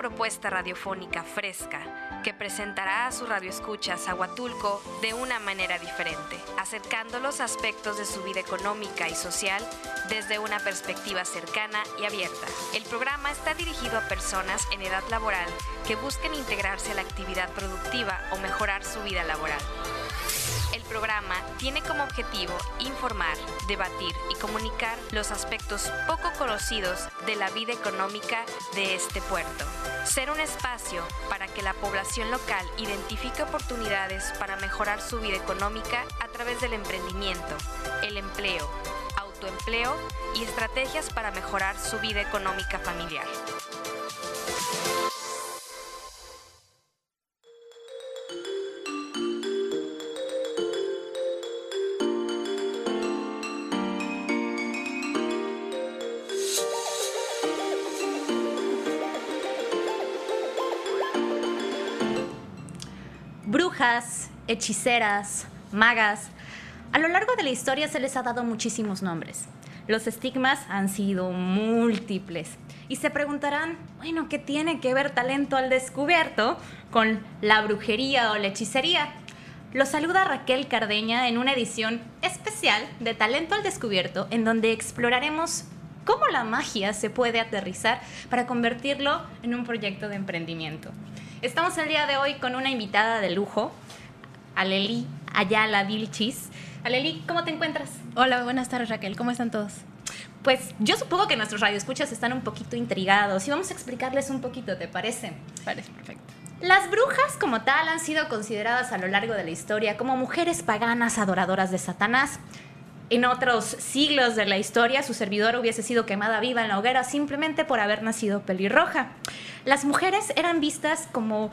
Propuesta radiofónica fresca que presentará a sus radioescuchas a Huatulco de una manera diferente, acercando los aspectos de su vida económica y social desde una perspectiva cercana y abierta. El programa está dirigido a personas en edad laboral que busquen integrarse a la actividad productiva o mejorar su vida laboral. El programa tiene como objetivo informar, debatir y comunicar los aspectos poco conocidos de la vida económica de este puerto. Ser un espacio para que la población local identifique oportunidades para mejorar su vida económica a través del emprendimiento, el empleo, autoempleo y estrategias para mejorar su vida económica familiar. Hechiceras, magas. A lo largo de la historia se les ha dado muchísimos nombres. Los estigmas han sido múltiples. Y se preguntarán, bueno, ¿qué tiene que ver talento al descubierto con la brujería o la hechicería? Los saluda Raquel Cardeña en una edición especial de Talento al Descubierto, en donde exploraremos cómo la magia se puede aterrizar para convertirlo en un proyecto de emprendimiento. Estamos el día de hoy con una invitada de lujo, Aleli Ayala Vilchis. Aleli, ¿cómo te encuentras? Hola, buenas tardes Raquel, ¿cómo están todos? Pues yo supongo que nuestros radioescuchas están un poquito intrigados y vamos a explicarles un poquito, ¿te parece? Parece perfecto. Las brujas como tal han sido consideradas a lo largo de la historia como mujeres paganas adoradoras de Satanás. En otros siglos de la historia, su servidor hubiese sido quemada viva en la hoguera simplemente por haber nacido pelirroja. Las mujeres eran vistas como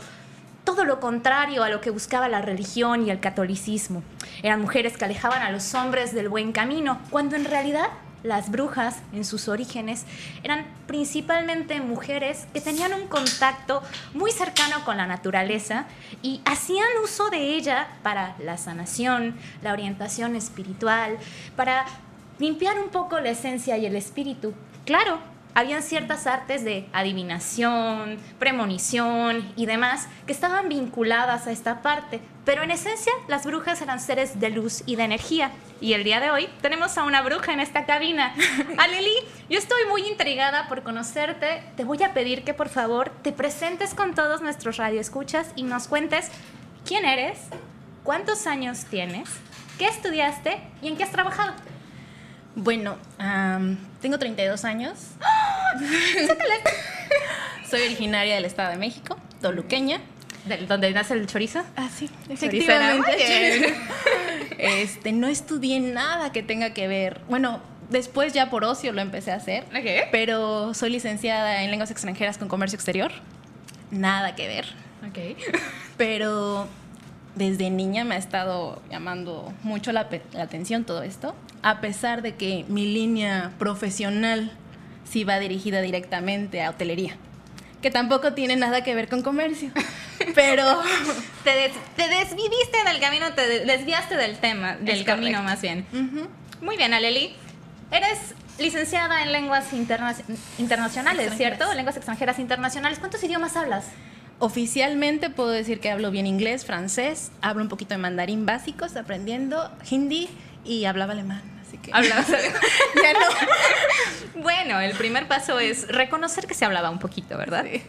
todo lo contrario a lo que buscaba la religión y el catolicismo. Eran mujeres que alejaban a los hombres del buen camino, cuando en realidad las brujas, en sus orígenes, eran principalmente mujeres que tenían un contacto muy cercano con la naturaleza y hacían uso de ella para la sanación, la orientación espiritual, para limpiar un poco la esencia y el espíritu. Claro, habían ciertas artes de adivinación, premonición y demás que estaban vinculadas a esta parte, pero en esencia las brujas eran seres de luz y de energía. Y el día de hoy tenemos a una bruja en esta cabina. Aleli, yo estoy muy intrigada por conocerte. Te voy a pedir que por favor te presentes con todos nuestros radioescuchas y nos cuentes quién eres, cuántos años tienes, qué estudiaste y en qué has trabajado. Bueno, am, tengo 32 años. Soy originaria del Estado de México, toluqueña. ¿Del- ¿Donde nace el chorizo? Ah, sí, efectivamente. Este, no estudié nada que tenga que ver. Bueno, después ya por ocio lo empecé a hacer. Ok. Pero soy licenciada en lenguas extranjeras con comercio exterior. Nada que ver. Ok. Pero desde niña me ha estado llamando mucho la atención todo esto, a pesar de que mi línea profesional sí va dirigida directamente a hotelería, que tampoco tiene nada que ver con comercio. Pero Te, des- te desviviste del camino, te de- desviaste del tema, del Es camino correcto. más bien. Muy bien, Aleli. Eres licenciada en lenguas interna- internacionales. ¿cierto? Lenguas extranjeras internacionales. ¿Cuántos idiomas hablas? oficialmente puedo decir que hablo bien inglés, francés, hablo un poquito de mandarín básicos, aprendiendo hindi y hablaba alemán. Así que Hablabas ya no. Bueno, el primer paso es reconocer que se hablaba un poquito, ¿verdad? Sí.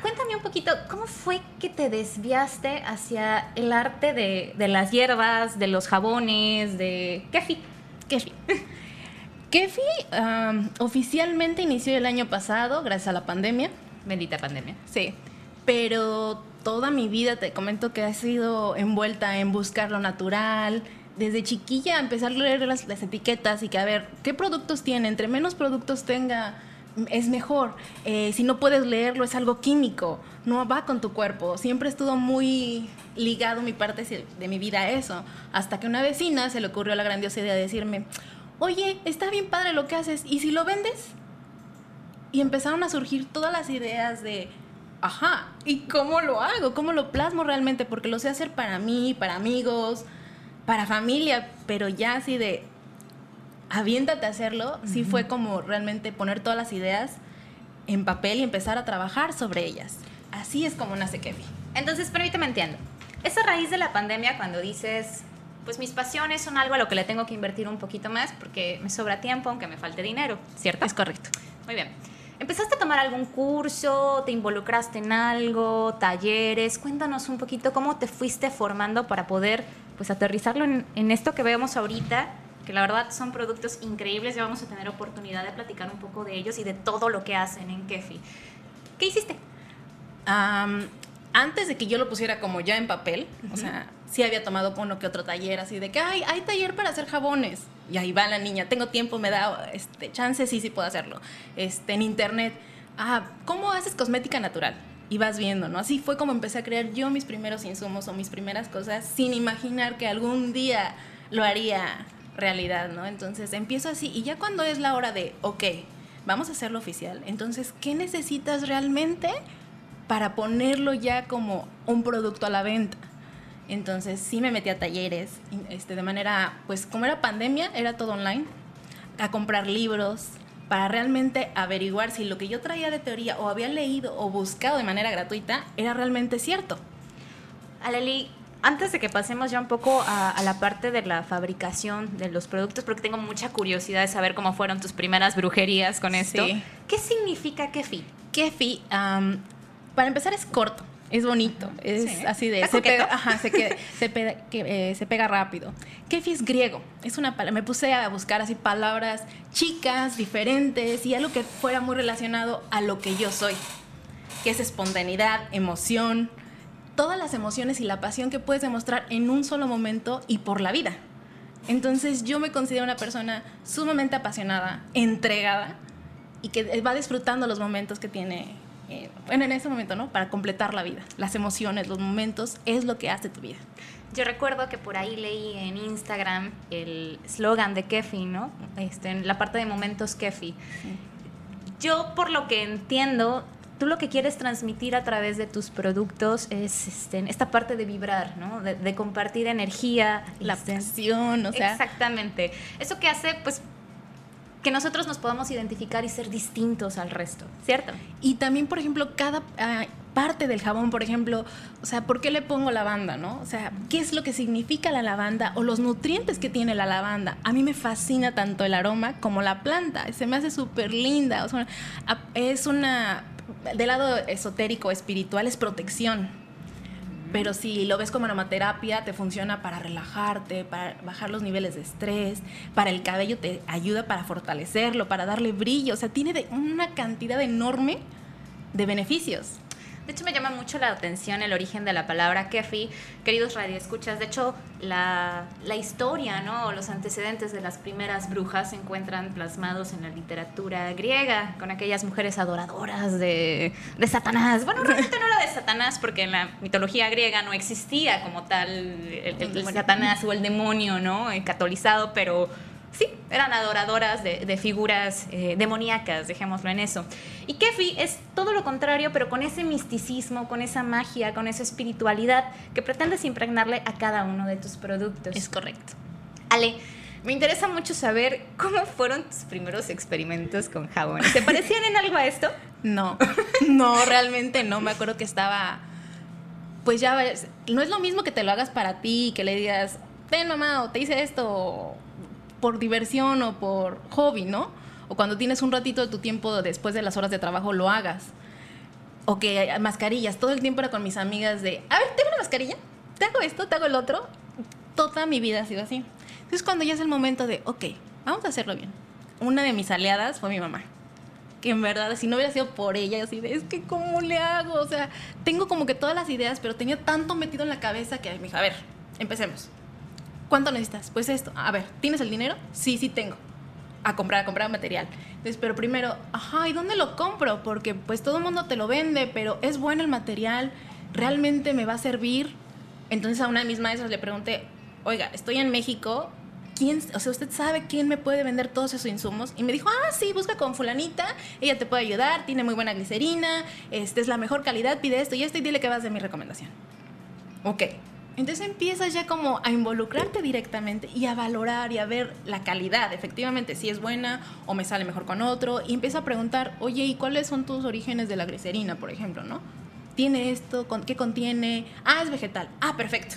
Cuéntame un poquito, ¿cómo fue que te desviaste hacia el arte de, de las hierbas, de los jabones, de Kefi? Kefi. Kefi um, oficialmente inició el año pasado, gracias a la pandemia. Bendita pandemia. Sí. pero toda mi vida te comento que ha sido envuelta en buscar lo natural. Desde chiquilla empecé a leer las, las etiquetas y que a ver, ¿qué productos tiene? Entre menos productos tenga, es mejor. Eh, si no puedes leerlo, es algo químico, no va con tu cuerpo. Siempre estuvo muy ligado mi parte de mi vida a eso. Hasta que una vecina se le ocurrió la grandiosa idea de decirme, oye, está bien padre lo que haces, ¿y si lo vendes? Y empezaron a surgir todas las ideas de, ajá, ¿y cómo lo hago? ¿Cómo lo plasmo realmente? Porque lo sé hacer para mí, para amigos, para familia, pero ya así de, aviéntate a hacerlo, sí fue como realmente poner todas las ideas en papel y empezar a trabajar sobre ellas. Así es como nace Kefi. Entonces, permíteme entiendo. Es a raíz de la pandemia cuando dices, pues mis pasiones son algo a lo que le tengo que invertir un poquito más porque me sobra tiempo aunque me falte dinero, ¿cierto? Es correcto. Muy bien. ¿Empezaste a tomar algún curso? ¿Te involucraste en algo? ¿Talleres? Cuéntanos un poquito cómo te fuiste formando para poder pues aterrizarlo en, en esto que vemos ahorita que la verdad son productos increíbles. Ya vamos a tener oportunidad de platicar un poco de ellos y de todo lo que hacen en Kefi. ¿Qué hiciste? antes de que yo lo pusiera como ya en papel, o sea, sí había tomado uno que otro taller, así de que hay, hay taller para hacer jabones. Y ahí va la niña, tengo tiempo, me da este, chance, sí, sí puedo hacerlo. Este, en internet, ah, ¿cómo haces cosmética natural? Y vas viendo, ¿no? Así fue como empecé a crear yo mis primeros insumos o mis primeras cosas sin imaginar que algún día lo haría realidad, ¿no? Entonces empiezo así y ya cuando es la hora de, ok, vamos a hacerlo oficial, entonces, ¿qué necesitas realmente para ponerlo ya como un producto a la venta? Entonces sí me metí a talleres, este, de manera, pues como era pandemia, era todo online, a comprar libros para realmente averiguar si lo que yo traía de teoría o había leído o buscado de manera gratuita era realmente cierto. Aleli, antes de que pasemos ya un poco a, la parte de la fabricación de los productos, porque tengo mucha curiosidad de saber cómo fueron tus primeras brujerías con esto. ¿Qué significa kefi? Kefi, para empezar, es corto. Es bonito, es así de... Se pega, ajá, se, se, pega, que, eh, se pega rápido. Kefi es griego, es una Me puse a buscar así palabras chicas, diferentes y algo que fuera muy relacionado a lo que yo soy, que es espontaneidad, emoción, todas las emociones y la pasión que puedes demostrar en un solo momento y por la vida. Entonces yo me considero una persona sumamente apasionada, entregada y que va disfrutando los momentos que tiene, eh, bueno, en ese momento, ¿no? Para completar la vida. Las emociones, los momentos es lo que hace tu vida. Yo recuerdo que por ahí leí en Instagram el slogan de Kefi, ¿no? Este, en la parte de momentos Kefi. Yo, por lo que entiendo, tú lo que quieres transmitir a través de tus productos es este, esta parte de vibrar, ¿no? De, compartir energía. La pasión, o sea. Exactamente. Eso que hace, pues, que nosotros nos podamos identificar y ser distintos al resto, ¿cierto? Y también, por ejemplo, cada ah, parte del jabón, por ejemplo, o sea, ¿por qué le pongo lavanda, no? O sea, ¿qué es lo que significa la lavanda o los nutrientes que tiene la lavanda? A mí me fascina tanto el aroma como la planta, se me hace súper linda, o sea, es una del lado esotérico, espiritual, es protección. Pero si lo ves como aromaterapia, te funciona para relajarte, para bajar los niveles de estrés, para el cabello te ayuda para fortalecerlo, para darle brillo. O sea, tiene una cantidad enorme de beneficios. De hecho, me llama mucho la atención el origen de la palabra kefi. Queridos radioescuchas, de hecho, la, la historia, ¿no? los antecedentes de las primeras brujas se encuentran plasmados en la literatura griega, con aquellas mujeres adoradoras de, de Satanás. Bueno, realmente no era de Satanás, porque en la mitología griega no existía como tal el, el Satanás o el demonio, ¿no? El catolizado, pero sí, eran adoradoras de, figuras eh, demoníacas, dejémoslo en eso. Y Kefi es todo lo contrario, pero con ese misticismo, con esa magia, con esa espiritualidad que pretendes impregnarle a cada uno de tus productos. Es correcto. Ale, me interesa mucho saber cómo fueron tus primeros experimentos con jabón. ¿Se parecían en algo a esto? No, no, realmente no. Me acuerdo que estaba, pues ya, no es lo mismo que te lo hagas para ti, que le digas, ven mamá, o te hice esto, por diversión o por hobby, ¿no? O cuando tienes un ratito de tu tiempo después de las horas de trabajo, lo hagas. O que mascarillas, todo el tiempo era con mis amigas de, a ver, tengo una mascarilla, te hago esto, te hago el otro. Toda mi vida ha sido así. Entonces cuando ya es el momento de, ok, vamos a hacerlo bien. Una de mis aliadas fue mi mamá. que en verdad, si no hubiera sido por ella, así de, es que ¿cómo le hago? O sea, tengo como que todas las ideas, pero tenía tanto metido en la cabeza que me dijo, a ver, empecemos. ¿Cuánto necesitas? Pues esto. A ver, ¿tienes el dinero? Sí, sí tengo. A comprar, a comprar material. Entonces, pero primero, ajá, ¿y dónde lo compro? Porque pues todo el mundo te lo vende, pero es bueno el material, realmente me va a servir. Entonces a una de mis maestras le pregunté, oiga, estoy en México, ¿quién, o sea, usted sabe quién me puede vender todos esos insumos? Y me dijo, ah, sí, busca con fulanita, ella te puede ayudar, tiene muy buena glicerina, este es la mejor calidad, pide esto y esto y dile que vas de mi recomendación. Ok. Entonces empiezas ya como a involucrarte directamente y a valorar y a ver la calidad, efectivamente, si es buena o me sale mejor con otro. Y empieza a preguntar, oye, ¿y cuáles son tus orígenes de la glicerina, por ejemplo, no? ¿Tiene esto? ¿Qué contiene? Ah, es vegetal. Ah, perfecto.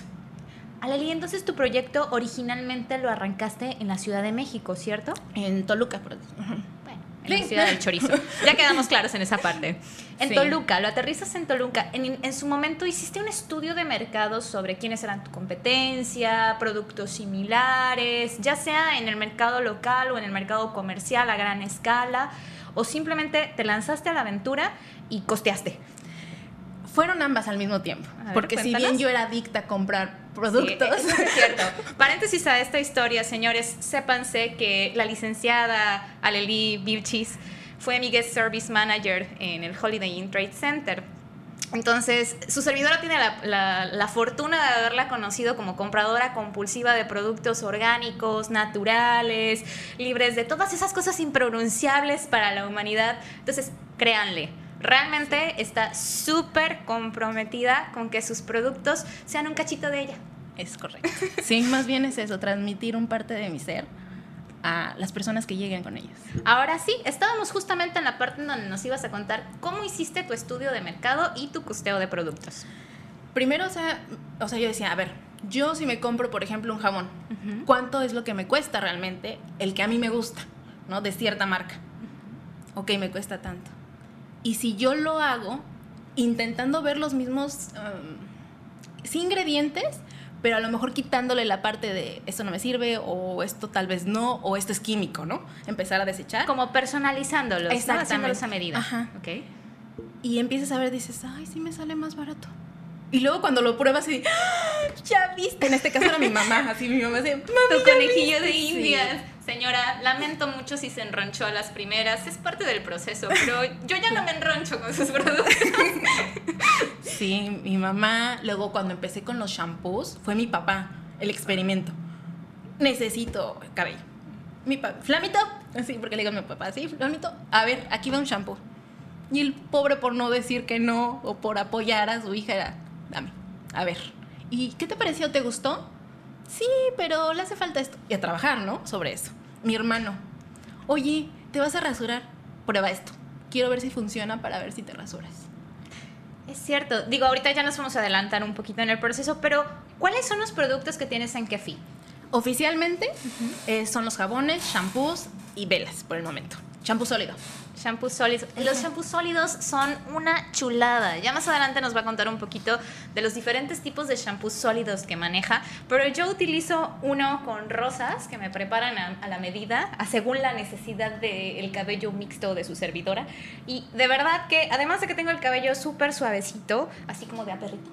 Aleli, entonces tu proyecto originalmente lo arrancaste en la Ciudad de México, ¿cierto? En Toluca, por Bueno, en la ciudad del chorizo. Ya quedamos claros en esa parte. En Toluca, lo aterrizas en Toluca. En, en, su momento hiciste un estudio de mercado sobre quiénes eran tu competencia, productos similares, ya sea en el mercado local o en el mercado comercial a gran escala, o simplemente te lanzaste a la aventura y costeaste. Fueron ambas al mismo tiempo. porque si bien yo era adicta a comprar productos. Sí, cierto. Paréntesis a esta historia, señores, sépanse que la licenciada Aleli Vilchis fue mi guest service manager en el Holiday Inn Trade Center. Entonces, su servidora tiene la, la, fortuna de haberla conocido como compradora compulsiva de productos orgánicos, naturales, libres de todas esas cosas impronunciables para la humanidad. Entonces, créanle, realmente está súper comprometida con que sus productos sean un cachito de ella. Es correcto. Sí, más bien es eso, transmitir un parte de mi ser a las personas que lleguen con ellos. Ahora sí, estábamos justamente en la parte en donde nos ibas a contar cómo hiciste tu estudio de mercado y tu costeo de productos. Primero, o sea, o sea yo decía, a ver, yo si me compro, por ejemplo, un jabón, ¿cuánto es lo que me cuesta realmente el que a mí me gusta, ¿no? De cierta marca. Ok, me cuesta tanto. Y si yo lo hago intentando ver los mismos um, ingredientes, pero a lo mejor quitándole la parte de esto no me sirve o esto tal vez no o esto es químico, ¿no? Empezar a desechar. Como personalizándolos, Exactamente. ¿no? a medida. Ajá. Okay. Y empiezas a ver, dices, ay, sí me sale más barato. Y luego cuando lo pruebas y ¡Ah! ya viste, en este caso era mi mamá, así mi mamá decía, tu conejillo de indias. Señora, lamento mucho si se enronchó a las primeras, es parte del proceso, pero yo ya no me enroncho con sus productos. Sí, mi mamá, luego cuando empecé con los shampoos, fue mi papá, el experimento. Necesito cabello. Mi papá, Flamito, así, porque le digo a mi papá, sí, Flamito, a ver, aquí va un shampoo. Y el pobre por no decir que no o por apoyar a su hija era, dame, a ver. ¿Y qué te pareció? ¿Te gustó? Sí, pero le hace falta esto. Y a trabajar, ¿no? Sobre eso. Mi hermano, oye, ¿te vas a rasurar? Prueba esto. Quiero ver si funciona para ver si te rasuras. Es cierto. Digo, ahorita ya nos vamos a adelantar un poquito en el proceso, pero ¿cuáles son los productos que tienes en Kefi? Oficialmente eh, son los jabones, shampoos y velas por el momento. Shampoo sólido. Shampoo sólidos. Los shampoos sólidos son una chulada. Ya más adelante nos va a contar un poquito de los diferentes tipos de shampoos sólidos que maneja, pero yo utilizo uno con rosas que me preparan a, la medida, a según la necesidad del cabello mixto de su servidora. Y de verdad que, además de que tengo el cabello súper suavecito, así como de aperrito,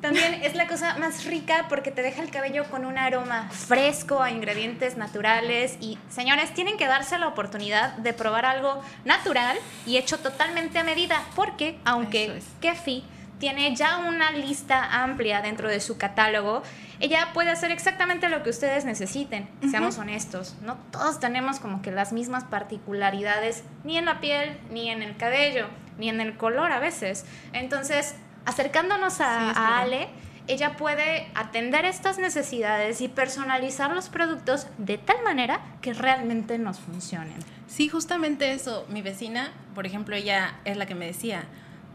también es la cosa más rica porque te deja el cabello con un aroma fresco a ingredientes naturales y señores, tienen que darse la oportunidad de probar algo natural y hecho totalmente a medida porque aunque Kefi tiene ya una lista amplia dentro de su catálogo, ella puede hacer exactamente lo que ustedes necesiten, seamos honestos. No todos tenemos como que las mismas particularidades ni en la piel, ni en el cabello, ni en el color a veces. Entonces, acercándonos a, Ale, ella puede atender estas necesidades y personalizar los productos de tal manera que realmente nos funcionen. Sí, justamente eso. Mi vecina, por ejemplo, ella es la que me decía,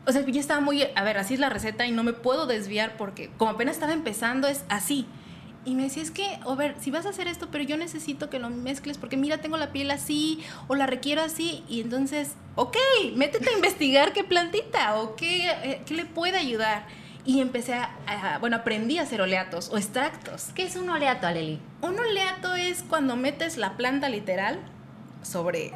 o sea, yo estaba muy, a ver, así es la receta y no me puedo desviar porque como apenas estaba empezando es así. Y me decía, es que, a ver, si vas a hacer esto, pero yo necesito que lo mezcles porque mira, tengo la piel así o la requiero así. Y entonces, ok, métete a investigar qué plantita o qué, eh, qué le puede ayudar. Y empecé a, bueno, aprendí a hacer oleatos o extractos. ¿Qué es un oleato, Aleli? Un oleato es cuando metes la planta literal sobre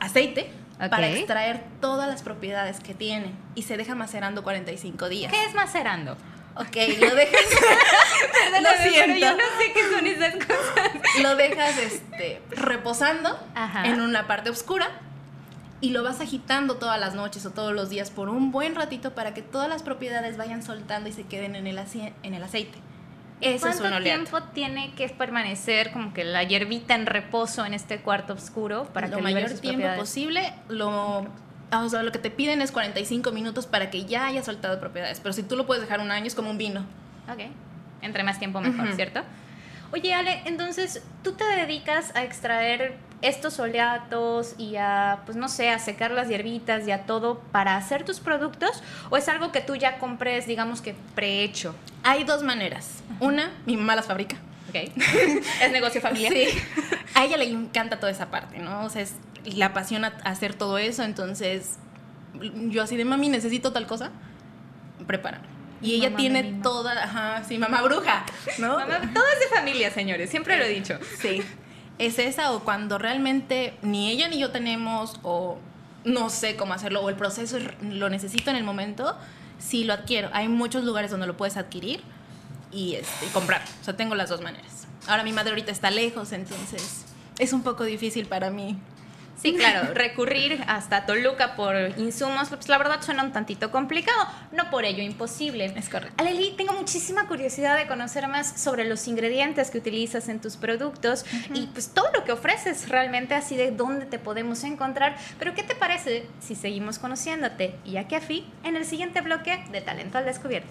aceite para extraer todas las propiedades que tiene y se deja macerando 45 días. ¿Qué es macerando? Ok, lo dejas. Lo pero siento. yo no sé qué son esas cosas. Lo dejas este, reposando Ajá. en una parte oscura y lo vas agitando todas las noches o todos los días por un buen ratito para que todas las propiedades vayan soltando y se queden en el, ace- en el aceite. Eso es ¿Cuánto un oleato. tiempo tiene que permanecer como que la hierbita en reposo en este cuarto oscuro para lo que mayor tiempo posible. Lo, o sea, lo que te piden es 45 minutos para que ya haya soltado propiedades. Pero si tú lo puedes dejar un año, es como un vino. Ok. Entre más tiempo mejor. ¿cierto? Oye, Ale, entonces, ¿tú te dedicas a extraer estos oleatos y a, pues no sé, a secar las hierbitas y a todo para hacer tus productos? ¿O es algo que tú ya compres, digamos que prehecho? Hay dos maneras. Una, mi mamá las fabrica. Ok. es negocio familiar. Sí. A ella le encanta toda esa parte, ¿no? O sea, es, le apasiona hacer todo eso, entonces yo así de mami, necesito tal cosa, prepárame. Y ella Mamá tiene mima. toda, ajá, sí, mamá bruja, ¿no? Mamá, todo es de familia, señores, siempre lo he dicho. Sí. Es esa o cuando realmente ni ella ni yo tenemos o no sé cómo hacerlo o el proceso es- lo necesito en el momento, sí lo adquiero. Hay muchos lugares donde lo puedes adquirir y, este, y comprar. O sea, tengo las dos maneras. Ahora mi madre ahorita está lejos, entonces es un poco difícil para mí. Sí, claro, recurrir hasta Toluca por insumos, pues la verdad suena un tantito complicado, no por ello imposible. Es correcto. Aleli, tengo muchísima curiosidad de conocer más sobre los ingredientes que utilizas en tus productos y pues todo lo que ofreces realmente, así de dónde te podemos encontrar. Pero ¿qué te parece si seguimos conociéndote y a Kefi en el siguiente bloque de Talento al Descubierto?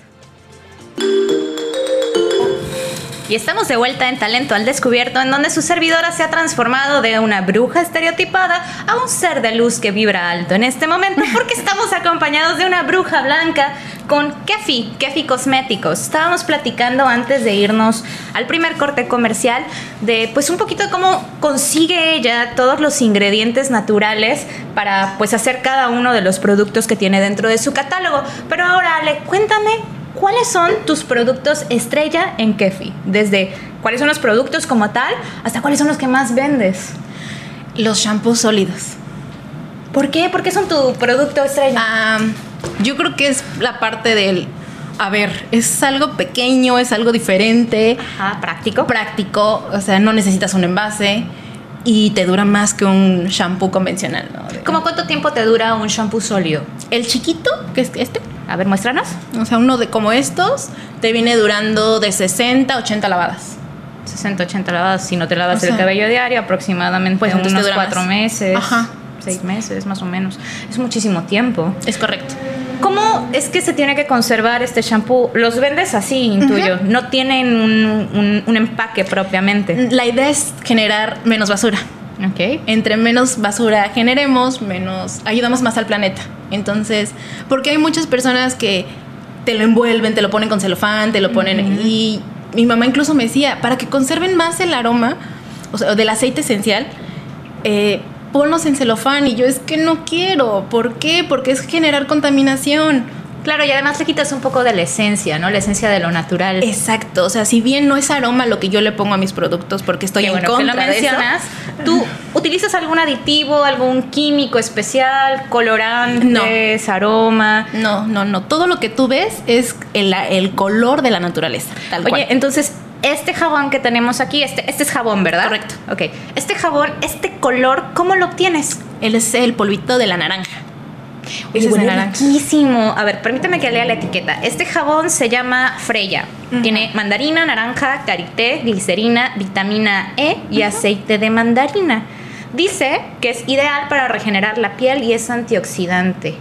Y estamos de vuelta en Talento al Descubierto, en donde su servidora se ha transformado de una bruja estereotipada a un ser de luz que vibra alto en este momento, porque estamos acompañados de una bruja blanca con Kefi, Kefi Cosméticos. Estábamos platicando antes de irnos al primer corte comercial de pues un poquito de cómo consigue ella todos los ingredientes naturales para pues hacer cada uno de los productos que tiene dentro de su catálogo. Pero ahora, Ale, cuéntame ¿Cuáles son tus productos estrella en Kefi? Desde cuáles son los productos como tal hasta cuáles son los que más vendes. Los shampoos sólidos. ¿Por qué? ¿Por qué son tu producto estrella? Yo creo que es la parte del, a ver, es algo pequeño, es algo diferente, Ajá, práctico. práctico, o sea, no necesitas un envase y te dura más que un shampoo convencional. ¿no? ¿Cómo cuánto tiempo te dura un shampoo sólido? El chiquito, que es este, A ver, muéstranos. o sea, uno de como estos, te viene durando de 60 a 80 lavadas. 60, 80 lavadas. Si no te lavas O el cabello diario, aproximadamente pues, unos cuatro más. meses. Ajá. Seis meses, más o menos. Es muchísimo tiempo. Es correcto. ¿Cómo es que se tiene que conservar este shampoo? Los vendes así, intuyo. No tienen un, un- un empaque propiamente. La idea es generar menos basura. Ok. entre menos basura generemos, menos ayudamos más al planeta. Entonces, porque hay muchas personas que te lo envuelven, te lo ponen con celofán, te lo ponen y mi mamá incluso me decía, para que conserven más el aroma, o sea, del aceite esencial, eh, ponlos en celofán y yo es que no quiero, ¿por qué? Porque es generar contaminación. Claro, y además le quitas un poco de la esencia, ¿no? La esencia de lo natural. Exacto, o sea, si bien no es aroma lo que yo le pongo a mis productos porque estoy Qué en bueno que lo de eso. mencionas. ¿Tú utilizas algún aditivo, algún químico especial, colorantes, aroma? No, no, no. Todo lo que tú ves es el, el color de la naturaleza. Tal Oye, cual. entonces, este jabón que tenemos aquí, este, este es jabón, ¿verdad? Correcto. Ok. Este jabón, este color, ¿cómo lo obtienes? Él es el polvito de la naranja. Oye, Ese es huele naranja. riquísimo. A ver, permíteme que lea la etiqueta. Este jabón se llama Freya. Tiene mandarina, naranja, karité, glicerina, vitamina E y aceite de mandarina. Dice que es ideal para regenerar la piel y es antioxidante.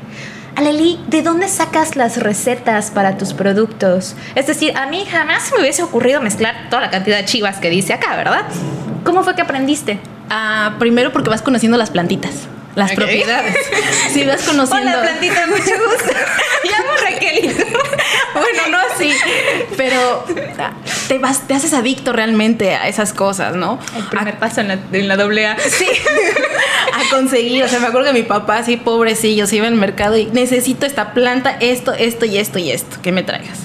Aleli, ¿de dónde sacas las recetas para tus productos? Es decir, a mí jamás me hubiese ocurrido mezclar toda la cantidad de chivas que dice acá, ¿verdad? ¿Cómo fue que aprendiste? Ah, primero porque vas conociendo las plantitas, las propiedades. Sí, vas conociendo. Hola, plantita, mucho gusto. Llamo Raquelito. bueno, no así, pero ah, te vas, te haces adicto realmente a esas cosas, ¿no? El primer paso en la, en la doble A. Sí, a conseguir. O sea, me acuerdo que mi papá, así pobrecillo, se iba al mercado y necesito esta planta, esto, esto y esto y esto, que me traigas.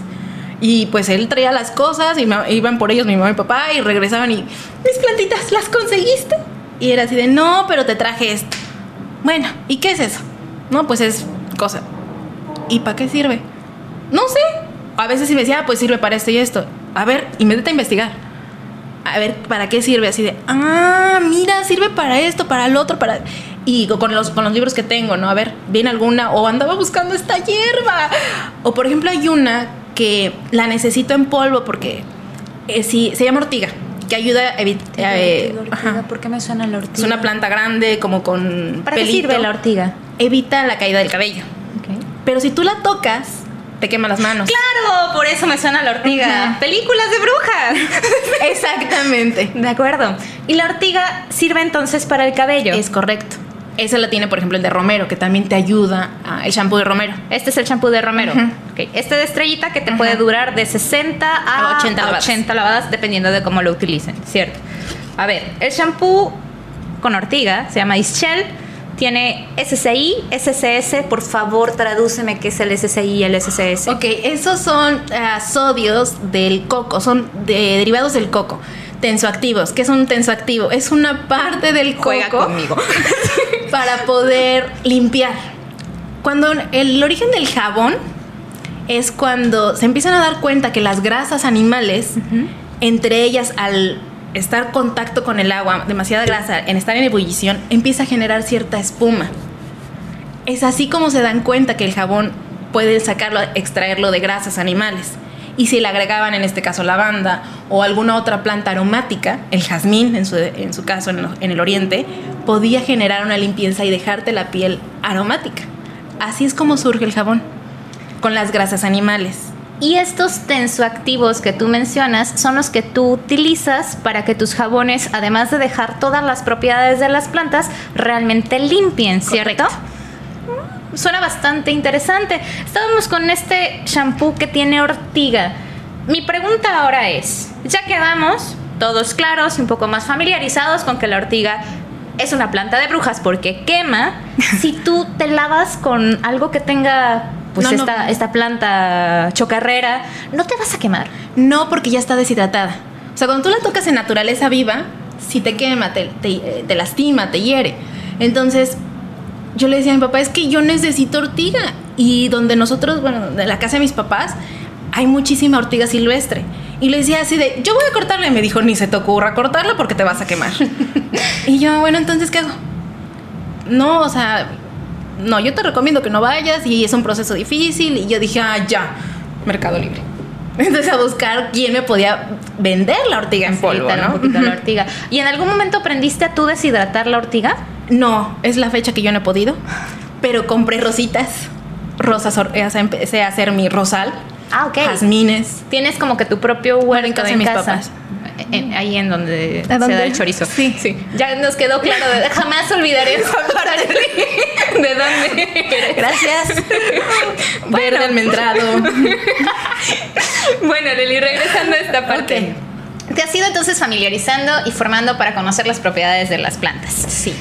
Y pues él traía las cosas y me- iban por ellos mi mamá y papá y regresaban y, mis plantitas, ¿las conseguiste? Y era así de, no, pero te traje esto. Bueno, ¿y qué es eso? No, pues es cosa. ¿Y para qué sirve? No sé. A veces si me decía, ah, pues sirve para esto y esto. A ver, y a investigar. A ver, ¿para qué sirve? Así de, ah, mira, sirve para esto, para el otro, para... Y con los, con los libros que tengo, ¿no? A ver, viene alguna, o andaba buscando esta hierba. O por ejemplo hay una que la necesito en polvo porque eh, sí, se llama ortiga que ayuda a evitar. Eh, ¿Por qué me suena la ortiga? Es una planta grande, como con. ¿Para qué sirve la ortiga? Evita la caída del cabello. Pero si tú la tocas, te quema las manos. ¡Claro! Por eso me suena la ortiga. Películas de brujas. Exactamente. De acuerdo. ¿Y la ortiga sirve entonces para el cabello? Es correcto. Esa la tiene, por ejemplo, el de Romero, que también te ayuda, el shampoo de Romero. Este es el shampoo de Romero. Este de estrellita que te puede durar de 60 a, 80, lavadas. dependiendo de cómo lo utilicen, ¿cierto? A ver, el shampoo con ortiga se llama Ischel. Tiene SSI, SCS. Por favor, tradúceme qué es el SSI y el SCS. Ok, esos son ah, sodios del coco, son derivados del coco tensoactivos. ¿Qué es un tensoactivo? Es una parte del Juega conmigo. para poder limpiar. Cuando el origen del jabón es cuando se empiezan a dar cuenta que las grasas animales, entre ellas al estar en contacto con el agua, demasiada grasa, en estar en ebullición, empieza a generar cierta espuma. Es así como se dan cuenta que el jabón puede sacarlo, extraerlo de grasas animales y si le agregaban en este caso lavanda o alguna otra planta aromática, el jazmín en su, en su caso en, en el oriente, podía generar una limpieza y dejarte la piel aromática. Así es como surge el jabón, con las grasas animales. Y estos tensoactivos que tú mencionas son los que tú utilizas para que tus jabones, además de dejar todas las propiedades de las plantas, realmente limpien, ¿cierto? Suena bastante interesante. Estábamos con este shampoo que tiene ortiga. Mi pregunta ahora es, ya quedamos todos claros, un poco más familiarizados con que la ortiga es una planta de brujas porque quema. si tú te lavas con algo que tenga pues esta, esta planta chocarrera, ¿no te vas a quemar? No, porque ya está deshidratada. O sea, cuando tú la tocas en naturaleza viva, si te quema, te, te, te lastima, te hiere. Entonces, yo le decía a mi papá, es que yo necesito ortiga. Y donde nosotros, bueno, de la casa de mis papás, hay muchísima ortiga silvestre. Y le decía así de, yo voy a cortarla. Y me dijo, ni se te ocurra cortarla porque te vas a quemar. y yo, bueno, entonces, ¿qué hago? No, o sea, no, yo te recomiendo que no vayas y es un proceso difícil. Y yo dije, ah, ya, Mercado Libre. Entonces a buscar quién me podía vender la ortiga en polvo, ¿no? Un poquito la ortiga. ¿Y en algún momento aprendiste a tú deshidratar la ortiga? No, es la fecha que yo no he podido. Pero compré rositas. Rosas, empecé a hacer mi rosal. Ah, ok. Jazmines. Tienes como que tu propio huerto en casa de mis papás. ahí en donde se da el chorizo. Sí, sí. Ya nos quedó claro. jamás olvidaré esa parte. ¿De dónde? Gracias. Verde almendrado. bueno, Lili, regresando a esta parte. Te has ido entonces familiarizando y formando para conocer las propiedades de las plantas. Sí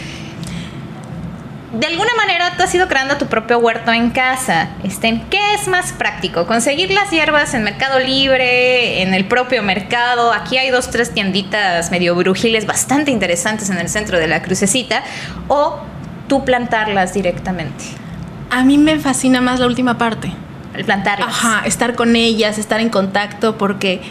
de alguna manera tú has ido creando tu propio huerto en casa. Este, ¿Qué es más práctico? ¿Conseguir las hierbas en Mercado Libre, en el propio mercado? Aquí hay dos, tres tienditas medio brujiles bastante interesantes en el centro de la crucecita. ¿O tú plantarlas directamente? A mí me fascina más la última parte. El plantarlas. Ajá, estar con ellas, estar en contacto, porque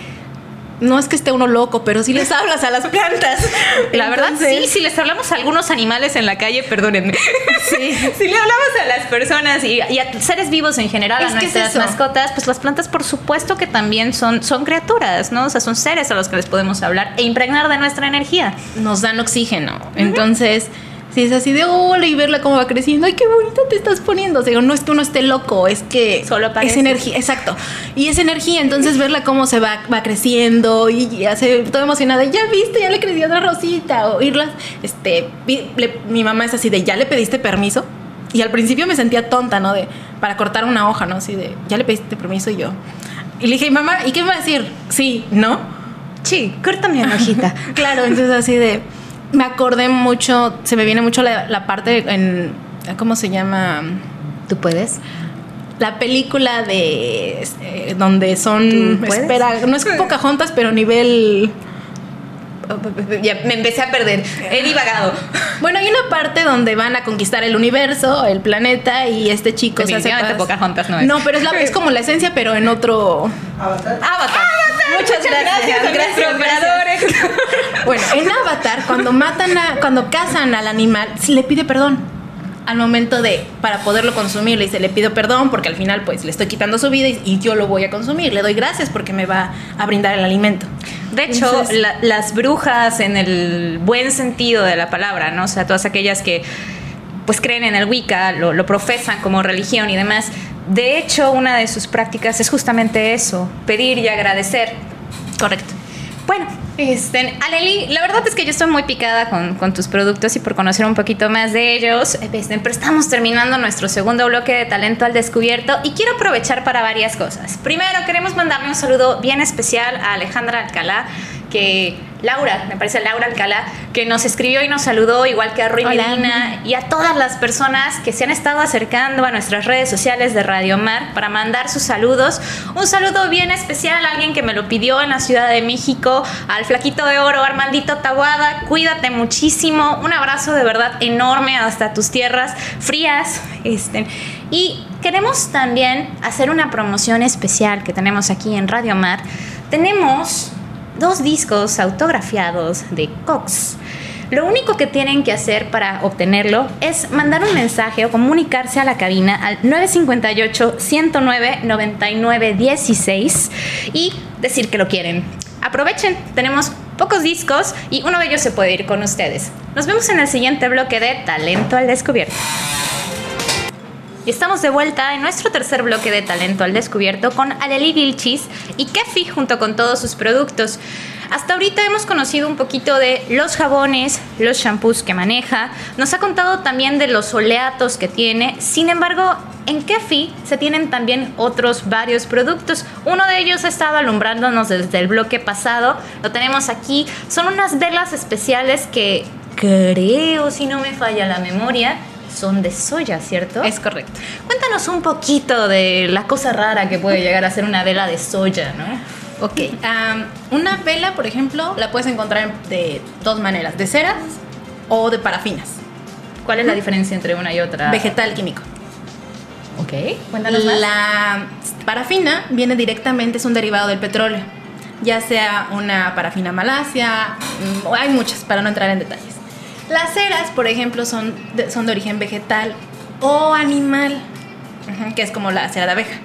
no es que esté uno loco, pero sí les hablas a las plantas. La verdad, sí, si les hablamos a algunos animales en la calle, perdónenme. Sí. si le hablamos a las personas y, a seres vivos en general, a nuestras mascotas, pues las plantas, por supuesto que también son, son criaturas, ¿no? O sea, son seres a los que les podemos hablar e impregnar de nuestra energía. Nos dan oxígeno. Entonces si es así de hola y verla cómo va creciendo, ay, qué bonita te estás poniendo. O sea, no es que uno esté loco, es que solo es energía, exacto. Y es energía, entonces verla cómo se va, va creciendo y hace todo emocionada. Ya viste, ya le creció otra rosita. O irla, este, mi mamá es así de, ¿ya le pediste permiso? Y al principio me sentía tonta, ¿no? De, para cortar una hoja, ¿no? Así de, ¿ya le pediste permiso? Y yo. Y le dije, mamá, ¿y qué me va a decir? Sí, ¿no? Sí, córtame una hojita. claro, entonces así de me acordé mucho, se me viene mucho la, parte en, ¿cómo se llama? ¿Tú puedes? La película de este, donde son, espera, no es Pocahontas, pero nivel ya me empecé a perder. He divagado. Bueno, hay una parte donde van a conquistar el universo, el planeta, y este chico se hace Pocahontas no es. No, pero es, la- es como la esencia, pero en otro. Avatar. Muchas gracias, gracias, operadores. Bueno, en Avatar, cuando matan a, cuando cazan al animal, se le pide perdón. Al momento de, para poderlo consumir, le dice, le pido perdón porque al final pues le estoy quitando su vida y, y yo lo voy a consumir. Le doy gracias porque me va a brindar el alimento. De hecho, Entonces- la- las brujas en el buen sentido de la palabra, ¿no? O sea, todas aquellas que pues creen en el Wicca, lo, lo profesan como religión y demás. De hecho, una de sus prácticas es justamente eso, pedir y agradecer. Correcto. Bueno, este, Aleli, la verdad es que yo estoy muy picada con, con tus productos y por conocer un poquito más de ellos. Este, pero estamos terminando nuestro segundo bloque de Talento al Descubierto y quiero aprovechar para varias cosas. Primero, queremos mandarle un saludo bien especial a Alejandra Alcalá, que Laura, me parece Laura Alcalá, que nos escribió y nos saludó, igual que a Rui Hola. Medina y a todas las personas que se han estado acercando a nuestras redes sociales de Radio Mar para mandar sus saludos. Un saludo bien especial a alguien que me lo pidió en la Ciudad de México, al Flaquito de Oro, Armandito Taguada. Cuídate muchísimo. Un abrazo de verdad enorme hasta tus tierras frías. Este, y queremos también hacer una promoción especial que tenemos aquí en Radio Mar. Tenemos dos discos autografiados de Cox. Lo único que tienen que hacer para obtenerlo es mandar un mensaje o comunicarse a la cabina al 958-109-9916 y decir que lo quieren. Aprovechen, tenemos pocos discos y uno de ellos se puede ir con ustedes. Nos vemos en el siguiente bloque de Talento al Descubierto. Y estamos de vuelta en nuestro tercer bloque de Talento al Descubierto con Aleli Vilchis y Kefi junto con todos sus productos. Hasta ahorita hemos conocido un poquito de los jabones, los shampoos que maneja, nos ha contado también de los oleatos que tiene, sin embargo, en Kefi se tienen también otros varios productos. Uno de ellos ha estado alumbrándonos desde el bloque pasado, lo tenemos aquí, son unas velas especiales que creo, si no me falla la memoria, son de soya, ¿cierto? Es correcto. Cuéntanos un poquito de la cosa rara que puede llegar a ser una vela de soya, ¿no? Ok. una vela, por ejemplo, la puedes encontrar de dos maneras: de ceras o de parafinas. ¿Cuál es la diferencia entre una y otra? Vegetal químico. Ok, cuéntanos más. La parafina viene directamente, es un derivado del petróleo. Ya sea una parafina malasia, mm, hay muchas para no entrar en detalles. Las ceras, por ejemplo, son de, son de origen vegetal o animal, que es como la cera de abeja.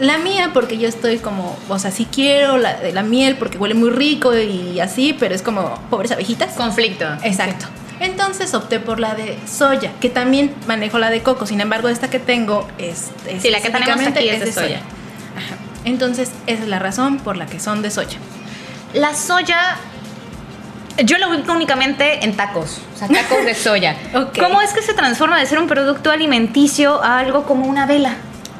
La mía, porque yo estoy como, o sea, sí quiero la de la miel porque huele muy rico y así, pero es como pobres abejitas. Conflicto. Exacto. Entonces opté por la de soya, que también manejo la de coco. Sin embargo, esta que tengo es, es Sí, la que tenemos aquí es de soya. Ajá. Entonces, esa es la razón por la que son de soya. La soya, yo lo ubico únicamente en tacos, o sea, tacos de soya. ¿Cómo es que se transforma de ser un producto alimenticio a algo como una vela?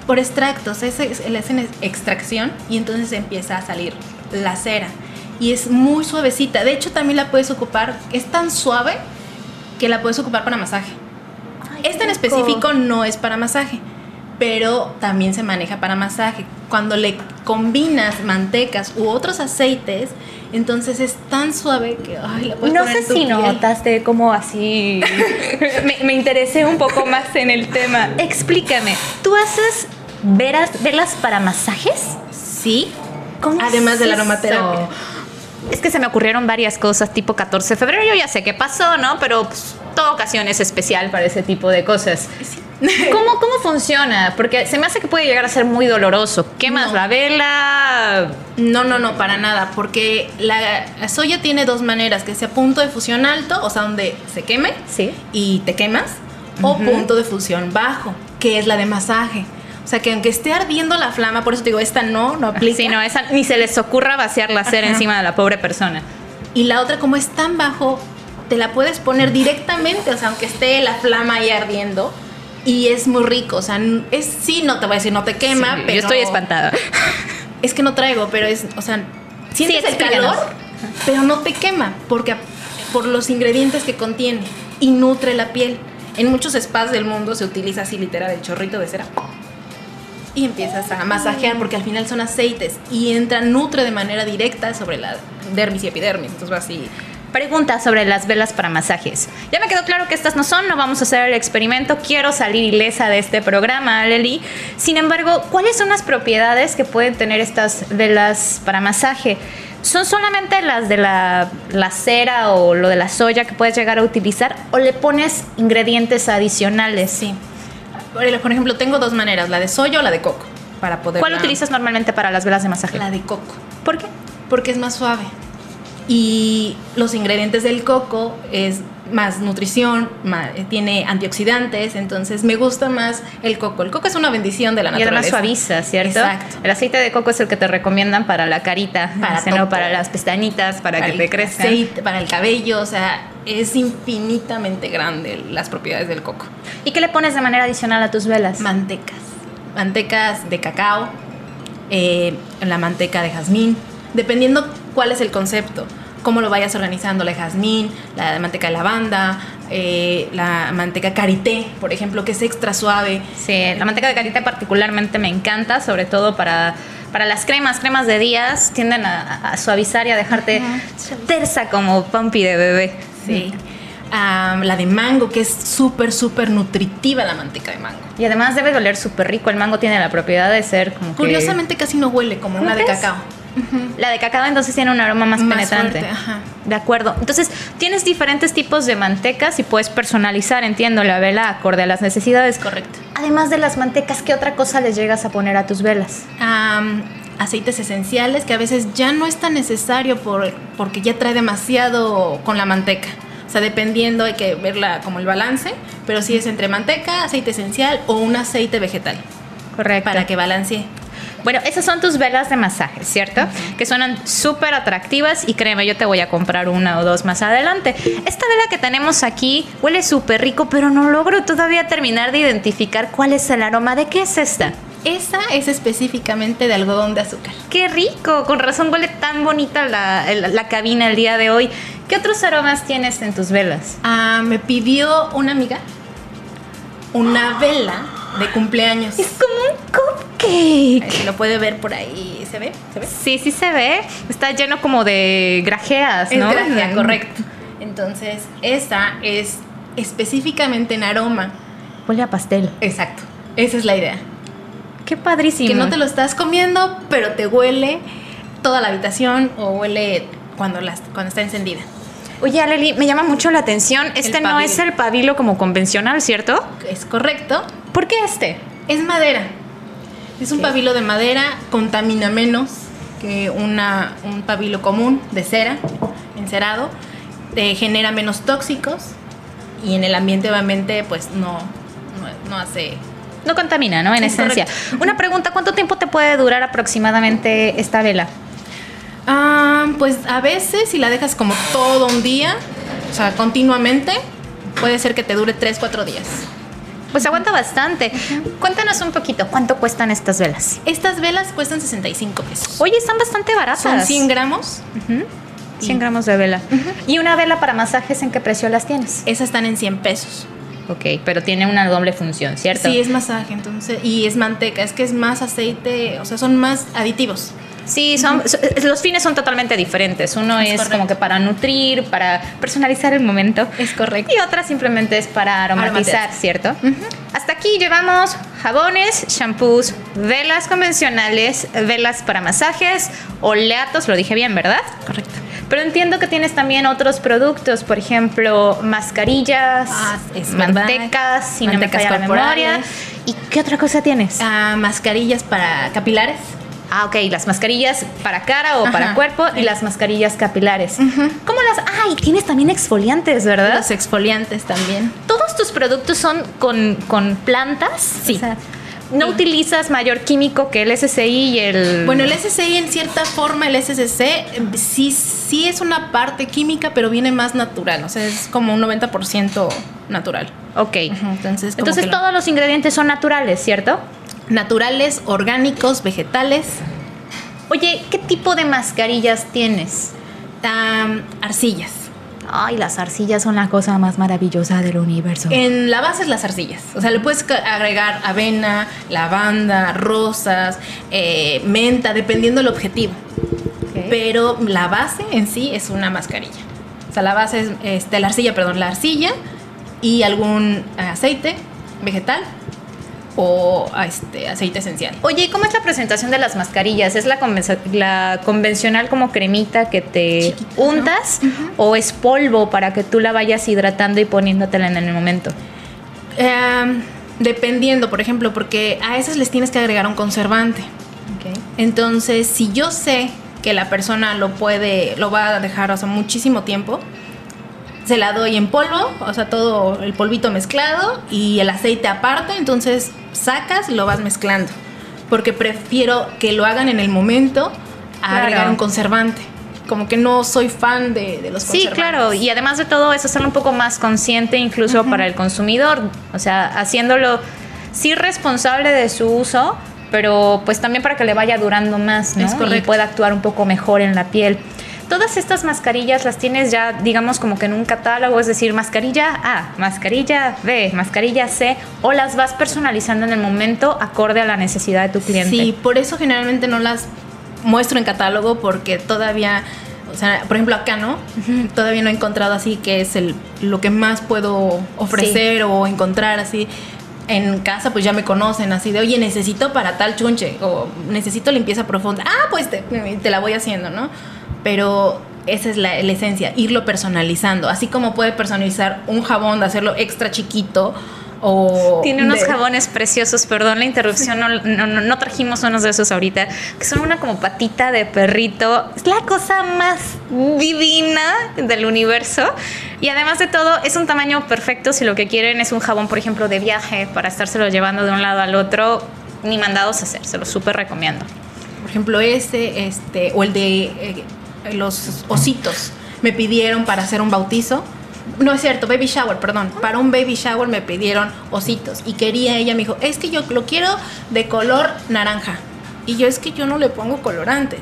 Por extractos, es, es- le hacen extracción y entonces empieza a salir la cera. Y es muy suavecita. De hecho, también la puedes ocupar, es tan suave que la puedes ocupar para masaje. Esta en específico no es para masaje, pero también se maneja para masaje. Cuando le combinas mantecas u otros aceites, entonces es tan suave que ay, la puedes No poner sé en tu si piel. notaste como así. me, me interesé un poco más en el tema. Explícame, ¿tú haces veras, velas para masajes? Sí, ¿Cómo además es de la aromaterapia. Es que se me ocurrieron varias cosas tipo 14 de febrero. Yo ya sé qué pasó, ¿no? Pero pues, toda ocasión es especial para ese tipo de cosas. ¿Cómo, ¿Cómo funciona? Porque se me hace que puede llegar a ser muy doloroso. ¿Quemas No. la vela? No, no, no, para nada, porque la, la soya tiene dos maneras, que sea punto de fusión alto, o sea, donde se queme Sí. y te quemas, o punto de fusión bajo, que es la de masaje. O sea, que aunque esté ardiendo la flama, por eso te digo, esta no, no aplica. Sí, no, esa, ni se les ocurra vaciar la cera Ajá. encima de la pobre persona. Y la otra, como es tan bajo, te la puedes poner directamente, o sea, aunque esté la flama ahí ardiendo. Y es muy rico, o sea, es sí, no te voy a decir, no te quema, Sí, pero. Yo estoy espantada. Es que no traigo, pero es, o sea, sientes el explícanos. calor, pero no te quema, porque por los ingredientes que contiene y nutre la piel. En muchos spas del mundo se utiliza así literal el chorrito de cera. y empiezas a masajear porque al final son aceites y entra, nutre de manera directa sobre la dermis y epidermis. Entonces va así. Pregunta sobre las velas para masajes. Ya me quedó claro que estas no son, no vamos a hacer el experimento. Quiero salir ilesa de este programa, Leli. Sin embargo, ¿cuáles son las propiedades que pueden tener estas velas para masaje? ¿Son solamente las de la, la cera o lo de la soya que puedes llegar a utilizar o le pones ingredientes adicionales? Sí. Por ejemplo, tengo dos maneras, la de soya o la de coco, para poder. ¿Cuál utilizas normalmente para las velas de masaje? La de coco, ¿Por qué? porque es más suave. Y los ingredientes del coco es más nutrición, tiene antioxidantes, entonces me gusta más el coco. El coco es una bendición de la Y además naturaleza. suaviza, ¿cierto? Exacto. El aceite de coco es el que te recomiendan para la carita, Para ese no, todo. para las pestañitas, para, que te crezcan. aceite, para el cabello, o sea, es infinitamente grande las propiedades del coco. ¿Y qué le pones de manera adicional a tus velas? Mantecas. Mantecas de cacao, eh, la manteca de jazmín, dependiendo cuál es el concepto, cómo lo vayas organizando, la de jazmín, la de manteca de lavanda, eh, la manteca karité, por ejemplo, que es extra suave. Sí, la manteca de carita particularmente me encanta, sobre todo para, para las cremas, cremas de días, tienden a, a suavizar y a dejarte tersa como pampi de bebé. Sí. Ah, la de mango, que es súper, súper nutritiva la manteca de mango. Y además debe de oler súper rico. El mango tiene la propiedad de ser como que- Curiosamente casi no huele como ¿Cómo una de La de cacao entonces tiene un aroma más, Más penetrante. fuerte, ajá. De acuerdo. Entonces, tienes diferentes tipos de mantecas y puedes personalizar, entiendo, la vela acorde a las necesidades. Correcto. Además de las mantecas, ¿qué otra cosa les llegas a poner a tus velas? Aceites esenciales que a veces ya no es tan necesario por, porque ya trae demasiado con la manteca. O sea, dependiendo hay que verla como el balance, pero si es entre manteca, aceite esencial o un aceite vegetal Correcto. para que balancee. Bueno, esas son tus velas de masaje, ¿cierto? Que suenan súper atractivas y créeme, yo te voy a comprar una o dos más adelante. Esta vela que tenemos aquí huele súper rico, pero no logro todavía terminar de identificar cuál es el aroma. ¿De qué es esta? Esa es específicamente de algodón de azúcar. ¡Qué rico! Con razón huele tan bonita la, el- la cabina el día de hoy. ¿Qué otros aromas tienes en tus velas? Ah, me pidió una amiga una vela de cumpleaños. Es como un cupcake. Se lo puede ver por ahí. ¿Se ve? ¿Se ve? Sí, sí se ve. Está lleno como de grajeas, Es ¿no? gracia, correcto. Entonces, esa es específicamente en aroma. Huele a pastel. Exacto. Esa es la idea. Qué padrísimo. Que no te lo estás comiendo, pero te huele toda la habitación o huele cuando, las, cuando está encendida. Oye, Aleli, me llama mucho la atención. Este no es el pabilo como convencional, ¿cierto? Es correcto. ¿Por qué este? Es madera. Es un pabilo de madera, contamina menos que una, un pabilo común de cera, encerado. Te genera menos tóxicos y en el ambiente obviamente pues no, no, no hace... No contamina, ¿no? En Es esencia. correcto. Una pregunta, ¿cuánto tiempo te puede durar aproximadamente esta vela? Ah, pues a veces si la dejas como todo un día, o sea, continuamente, puede ser que te dure 3, 4 días. Pues aguanta bastante. Cuéntanos un poquito, ¿cuánto cuestan estas velas? Estas velas cuestan 65 pesos. Oye, están bastante baratas. Son 100 gramos. Ujú. 100 gramos de vela. ¿Y una vela para masajes en qué precio las tienes? Esas están en 100 pesos. Ok, pero tiene una doble función, ¿cierto? Sí, es masaje, entonces, y es manteca, es que es más aceite, o sea, son más aditivos. Sí, son, so- los fines son totalmente diferentes. Uno Es como que para nutrir, para personalizar el momento. Es correcto. Y otra simplemente es para aromatizar, Aromatizar. ¿cierto? Hasta aquí llevamos jabones, shampoos, velas convencionales, velas para masajes, oleatos, lo dije bien, ¿verdad? Correcto. Pero entiendo que tienes también otros productos, por ejemplo, mascarillas, Ah, mantecas, si no me Mantecas la memoria. ¿Y qué otra cosa tienes? Ah, mascarillas para capilares. Ah, ok, las mascarillas para cara o para cuerpo y las mascarillas capilares. ¿Cómo las...? Ay, tienes también exfoliantes, ¿verdad? Los exfoliantes también. ¿Todos tus productos son con, con plantas? Sí. O sea, ¿No utilizas mayor químico que el SSI y el...? Bueno, el SSI en cierta forma, el SSC, sí, sí es una parte química, pero viene más natural. O sea, es como un 90% natural. Ok. Entonces, Entonces lo- todos los ingredientes son naturales, ¿cierto? naturales, orgánicos, vegetales, Oye, ¿qué tipo de mascarillas tienes? am, arcillas. Ay, las arcillas son la cosa más maravillosa del universo. En la base es las arcillas. O sea, le puedes agregar avena, lavanda, rosas, eh, menta, dependiendo del objetivo. Pero la base en sí es una mascarilla. O sea, la base es este, la arcilla, perdón, la arcilla y algún aceite vegetal o este, aceite esencial. Oye, ¿y cómo es la presentación de las mascarillas? ¿Es la, convencio- la convencional como cremita que te Chiquita, ¿no? untas o es polvo para que tú la vayas hidratando y poniéndotela en el momento? Em, dependiendo, por ejemplo, porque a esas les tienes que agregar un conservante. Entonces, si yo sé que la persona lo puede, lo va a dejar o sea, muchísimo tiempo, se la doy en polvo, o sea, todo el polvito mezclado y el aceite aparte, entonces sacas y lo vas mezclando. Porque prefiero que lo hagan en el momento a Claro. agregar un conservante. Como que no soy fan de, de los Sí, claro, y además de todo es hacerlo un poco más consciente incluso para el consumidor, o sea, haciéndolo sí responsable de su uso, pero pues también para que le vaya durando más, ¿no? Es Y pueda actuar un poco mejor en la piel. Todas estas mascarillas las tienes ya, digamos, como que en un catálogo, es decir, mascarilla A, mascarilla B, mascarilla C, o las vas personalizando en el momento acorde a la necesidad de tu cliente. Sí, por eso generalmente no las muestro en catálogo porque todavía, o sea, por ejemplo acá, ¿no? Todavía no he encontrado así que es el, lo que más puedo ofrecer o encontrar así. En casa pues ya me conocen así de, oye, necesito para tal chunche o necesito limpieza profunda. Ah, pues te, te la voy haciendo, ¿no? Pero esa es la, la esencia, irlo personalizando. Así como puede personalizar un jabón, de hacerlo extra chiquito o... Tiene unos de- jabones preciosos, perdón la interrupción, no, no- no- no trajimos unos de esos ahorita, que son una como patita de perrito. Es la cosa más divina del universo. Y además de todo, es un tamaño perfecto si lo que quieren es un jabón, por ejemplo, de viaje, para estárselo llevando de un lado al otro. Ni mandados a hacer, se lo súper recomiendo. Por ejemplo, ese, este, o el de eh, los ositos. Me pidieron para hacer un bautizo. No es cierto, baby shower, perdón. Para un baby shower me pidieron ositos. Y quería ella, me dijo, es que yo lo quiero de color naranja. Y yo es que yo no le pongo colorantes.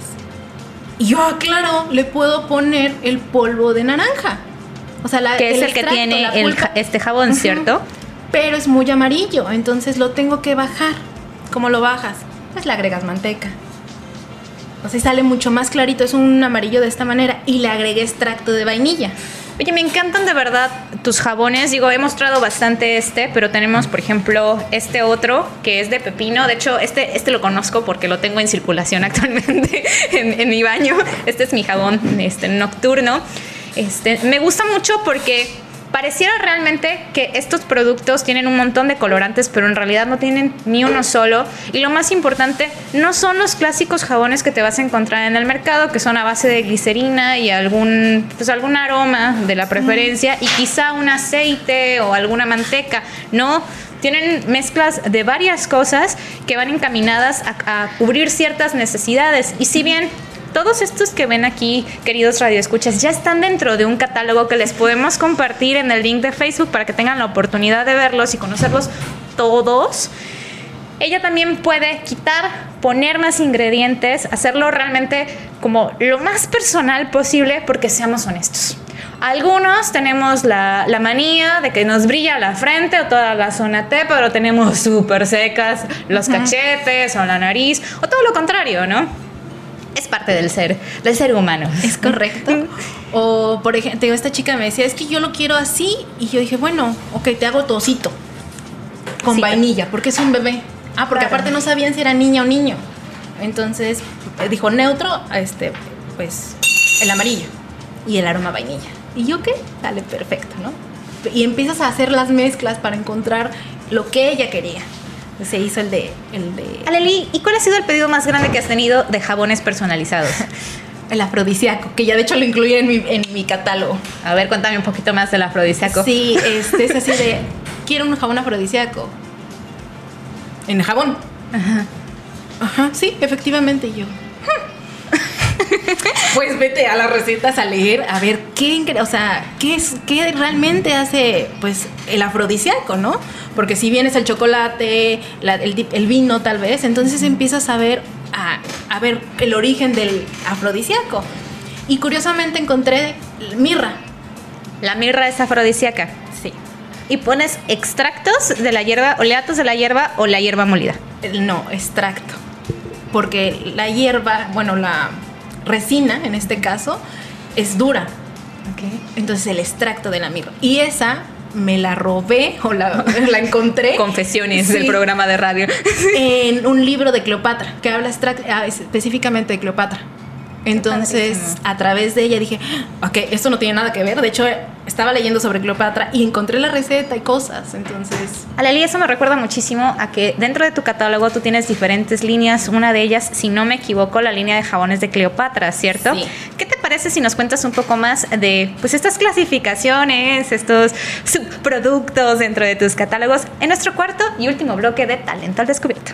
Y yo, ah, claro, le puedo poner el polvo de naranja. O sea, la, Que es el que tiene el ja- este jabón, ¿cierto? Pero es muy amarillo, entonces lo tengo que bajar. ¿Cómo lo bajas? Pues le agregas manteca. O sea, sale mucho más clarito, es un amarillo de esta manera. Y le agregué extracto de vainilla. Oye, me encantan de verdad tus jabones. Digo, he mostrado bastante este, pero tenemos, por ejemplo, este otro que es de pepino. De hecho, este, este lo conozco porque lo tengo en circulación actualmente en, en mi baño. Este es mi jabón este, nocturno. Este, me gusta mucho porque pareciera realmente que estos productos tienen un montón de colorantes, pero en realidad no tienen ni uno solo. Y lo más importante, no son los clásicos jabones que te vas a encontrar en el mercado, que son a base de glicerina y algún, pues algún aroma de la preferencia y quizá un aceite o alguna manteca. No, tienen mezclas de varias cosas que van encaminadas a, a cubrir ciertas necesidades. Y si bien todos estos que ven aquí, queridos radioescuchas, ya están dentro de un catálogo que les podemos compartir en el link de Facebook para que tengan la oportunidad de verlos y conocerlos todos. Ella también puede quitar, poner más ingredientes, hacerlo realmente como lo más personal posible porque seamos honestos. Algunos tenemos la, la manía de que nos brilla la frente o toda la zona T, pero tenemos súper secas los cachetes o la nariz, o todo lo contrario, ¿no? Es parte del ser, del ser humano. Es correcto. o, por ejemplo, esta chica me decía, es que yo lo quiero así. Y yo dije, bueno, ok, te hago tu osito. Con Sí. vainilla, porque es un bebé. Ah, porque Claro. aparte no sabían si era niña o niño. Entonces, eh, dijo neutro, este, pues, el amarillo. Y el aroma vainilla. Y yo, ¿qué? Sale perfecto, ¿no? Y empiezas a hacer las mezclas para encontrar lo que ella quería. Se hizo el de, el de Aleli, ¿y cuál ha sido el pedido más grande que has tenido de jabones personalizados? el afrodisíaco, que ya de hecho lo incluí en mi, en mi catálogo. A ver, cuéntame un poquito más del afrodisíaco. Sí, este es así de, quiero un jabón afrodisíaco. En jabón. Ajá. Ajá, sí, efectivamente yo. Pues vete a las recetas a leer, a ver qué, o sea, qué es, qué realmente hace, pues, el afrodisíaco, ¿no? Porque si bien es el chocolate, la- el, vino, tal vez, entonces empiezas a ver, a, a ver el origen del afrodisíaco. Y curiosamente encontré mirra. La mirra es afrodisíaca. Sí. Y pones extractos de la hierba, oleatos de la hierba o la hierba molida. No, extracto. Porque la hierba, bueno, la resina en este caso, es dura. Entonces el extracto de la mirra. Y esa me la robé o la, la encontré. Confesiones Sí. del programa de radio. en un libro de Cleopatra, que habla ah, específicamente de Cleopatra. Entonces, a través de ella dije, ok, esto no tiene nada que ver. De hecho, estaba leyendo sobre Cleopatra y encontré la receta y cosas. Entonces, Aleli, eso me recuerda muchísimo a que dentro de tu catálogo tú tienes diferentes líneas. Una de ellas, si no me equivoco, la línea de jabones de Cleopatra, ¿cierto? Sí. ¿Qué te parece si nos cuentas un poco más de pues estas clasificaciones, estos subproductos dentro de tus catálogos en nuestro cuarto y último bloque de Talento al Descubierto?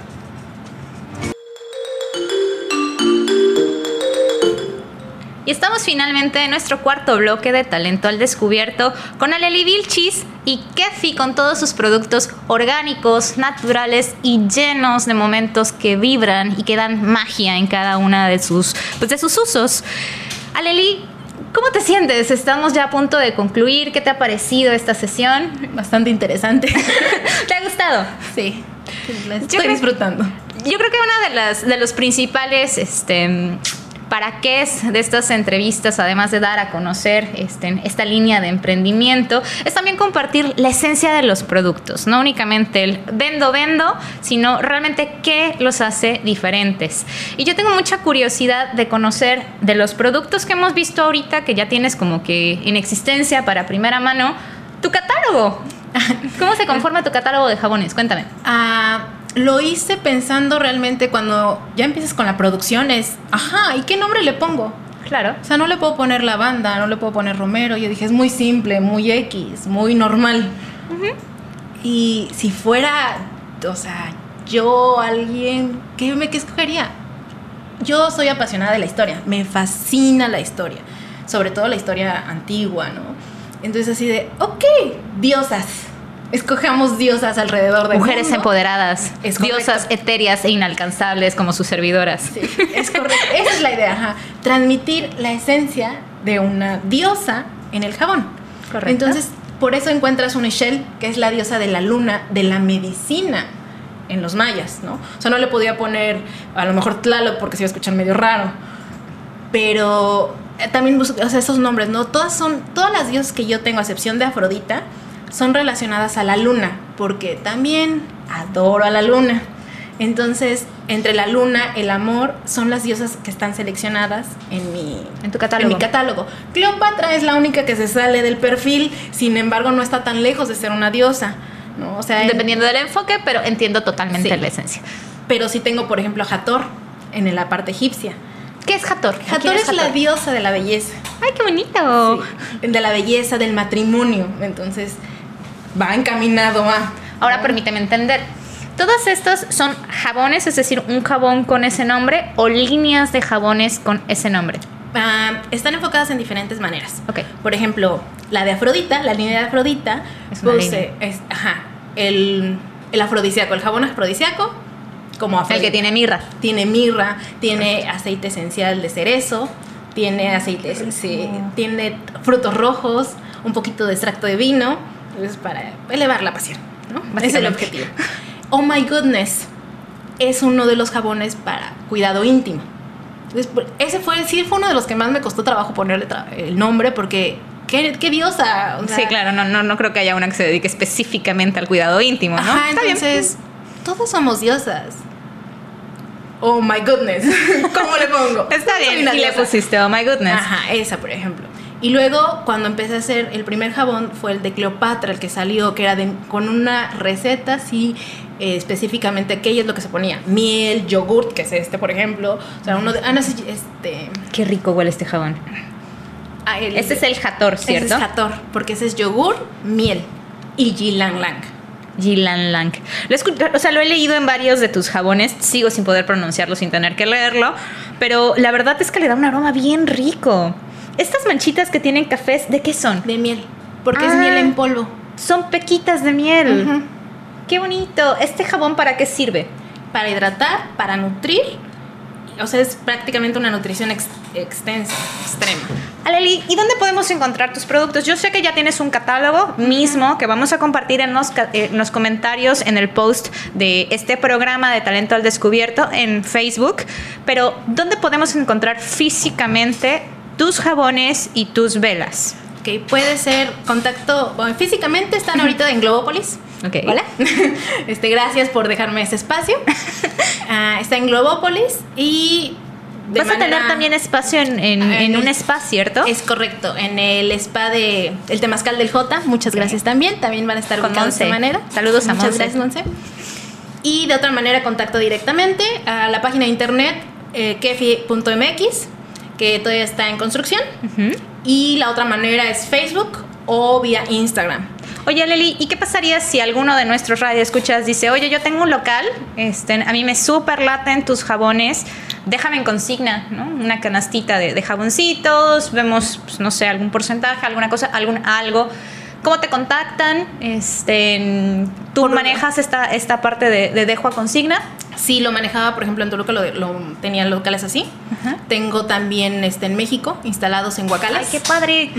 Y estamos finalmente en nuestro cuarto bloque de Talento al Descubierto con Aleli Vilchis y Kefi con todos sus productos orgánicos, naturales y llenos de momentos que vibran y que dan magia en cada una de sus, pues de sus usos. Aleli, ¿cómo te sientes? Estamos ya a punto de concluir. ¿Qué te ha parecido esta sesión? bastante interesante. ¿Te ha gustado? sí, la Yo estoy creo- disfrutando. Yo creo que una de las de los principales este para qué es de estas entrevistas, además de dar a conocer este, esta línea de emprendimiento, es también compartir la esencia de los productos, no únicamente el vendo, vendo, sino realmente qué los hace diferentes. Y yo tengo mucha curiosidad de conocer de los productos que hemos visto ahorita, que ya tienes como que en existencia para primera mano, tu catálogo. ¿Cómo se conforma tu catálogo de jabones? Cuéntame. Ah, lo hice pensando realmente cuando ya empiezas con la producción es, ajá, ¿y qué nombre le pongo? Claro. O sea, no le puedo poner lavanda, no le puedo poner romero. Yo dije, es muy simple, muy X, muy normal. Y si fuera, o sea, yo, alguien, ¿qué, me, qué escogería? Yo soy apasionada de la historia, me fascina la historia, sobre todo la historia antigua, ¿no? Entonces así de, ok, diosas, escojamos diosas alrededor de Mujeres empoderadas, Es diosas etéreas e inalcanzables como sus servidoras. Sí, es correcto. Esa es la idea, ajá. Transmitir la esencia de una diosa en el jabón. Correcto. Entonces, por eso encuentras una Shell, que es la diosa de la luna, de la medicina en los mayas, ¿no? O sea, no le podía poner a lo mejor Tlaloc porque se iba a escuchar medio raro. Pero eh, también, o sea, esos nombres, ¿no? Todas son, todas las diosas que yo tengo, a excepción de Afrodita, son relacionadas a la luna, porque también adoro a la luna. Entonces, entre la luna, el amor, son las diosas que están seleccionadas en mi, En tu catálogo. en mi catálogo. Cleopatra es la única que se sale del perfil, sin embargo, no está tan lejos de ser una diosa. ¿no? O sea, en- Dependiendo del enfoque, pero entiendo totalmente Sí. la esencia. pero sí tengo, por ejemplo, a Hathor en la parte egipcia. ¿Qué es Hathor? ¿O Hathor es la diosa de la belleza. ¡Ay, qué bonito! de la belleza, del matrimonio. Entonces, va encaminado a. Ahora permíteme entender. Todos estos son jabones, es decir, un jabón con ese nombre o líneas de jabones con ese nombre. Ah, están enfocadas en diferentes maneras. Ok. Por ejemplo, la de Afrodita, la línea de Afrodita, Es ajá, el, el afrodisíaco, el jabón afrodisíaco, como El Afrodita. que tiene mirra. Tiene mirra, tiene aceite esencial de cerezo, tiene aceite, sí, tiene frutos rojos, un poquito de extracto de vino, es para elevar la pasión, ¿no? Es el objetivo. Oh my goodness, es uno de los jabones para cuidado íntimo. Por- ese fue, sí fue uno de los que más me costó trabajo ponerle tra- el nombre porque qué, qué diosa. o sea, sí, claro, no, no, no creo que haya una que se dedique específicamente al cuidado íntimo, ¿no? Ajá, Está bien. entonces, todos somos diosas. Oh my goodness. ¿Cómo le pongo? Está bien, y le diosa. pusiste, oh my goodness. Ajá, esa, por ejemplo. Y luego, cuando empecé a hacer el primer jabón, fue el de Cleopatra, el que salió, que era de- con una receta así, eh, específicamente, qué es lo que se ponía. Miel, yogurt, que es este, por ejemplo. O sea, uno de. Ah, no sé, este. Qué rico huele este jabón. ah, el- Este es el ese ¿cierto? es Hathor, porque ese es yogur, miel y ylang lang. Jilan Lang. Lo o sea, lo he leído en varios de tus jabones, sigo sin poder pronunciarlo, sin tener que leerlo, pero la verdad es que le da un aroma bien rico. Estas manchitas que tienen cafés, ¿de qué son? De miel, porque es Ah. miel en polvo. Son pequitas de miel. Qué bonito. ¿Este jabón para qué sirve? para hidratar, para nutrir o sea, es prácticamente una nutrición ex- extensa, extrema. Aleli, ¿y dónde podemos encontrar tus productos? Yo sé que ya tienes un catálogo mismo que vamos a compartir en los, eh, en los comentarios en el post de este programa de Talento al Descubierto en Facebook, pero ¿dónde podemos encontrar físicamente tus jabones y tus velas? Ok, puede ser contacto, bueno, físicamente están ahorita en Globópolis. Ok. Hola. Este, gracias por dejarme ese espacio. Ah, está en Globópolis y de Vas a tener también espacio en, en- Ah, en en un spa, ¿cierto? Es correcto, en el spa de el Temazcal del J, muchas gracias también, también van a estar Con ubicados de Monse. manera. Saludos a muchas Monse. gracias, Monse. Y de otra manera contacto directamente a la página de internet eh, kefi.mx, que todavía está en construcción. Y la otra manera es Facebook o vía Instagram. Oye, Leli, ¿y qué pasaría si alguno de nuestros radioescuchas dice, oye, yo tengo un local, este, a mí me super laten tus jabones, déjame en consigna, ¿no? Una canastita de, de jaboncitos, vemos, pues, no sé, algún porcentaje, alguna cosa, algún algo. ¿Cómo te contactan? Este, ¿Tú Por- manejas esta, esta parte de, de dejo a consigna? Sí, lo manejaba, por ejemplo, en Toluca lo, lo tenía locales así. Ajá. Tengo también este, en México, instalados en Huacalas. ¡Ay, qué padre!